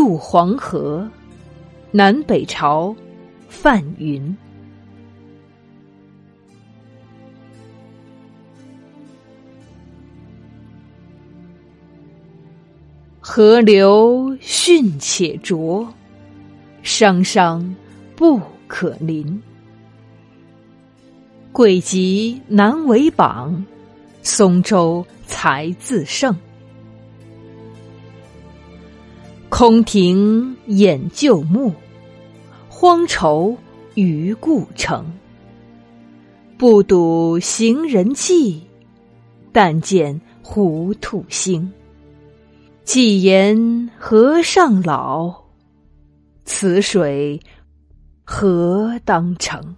渡黄河，南北朝，范云。河流迅且浊，汤汤不可临。贵极难为榜，松舟才自胜。空庭掩旧木，荒愁于故城。不睹行人迹，但见糊涂星。既言河上老，此水何当成？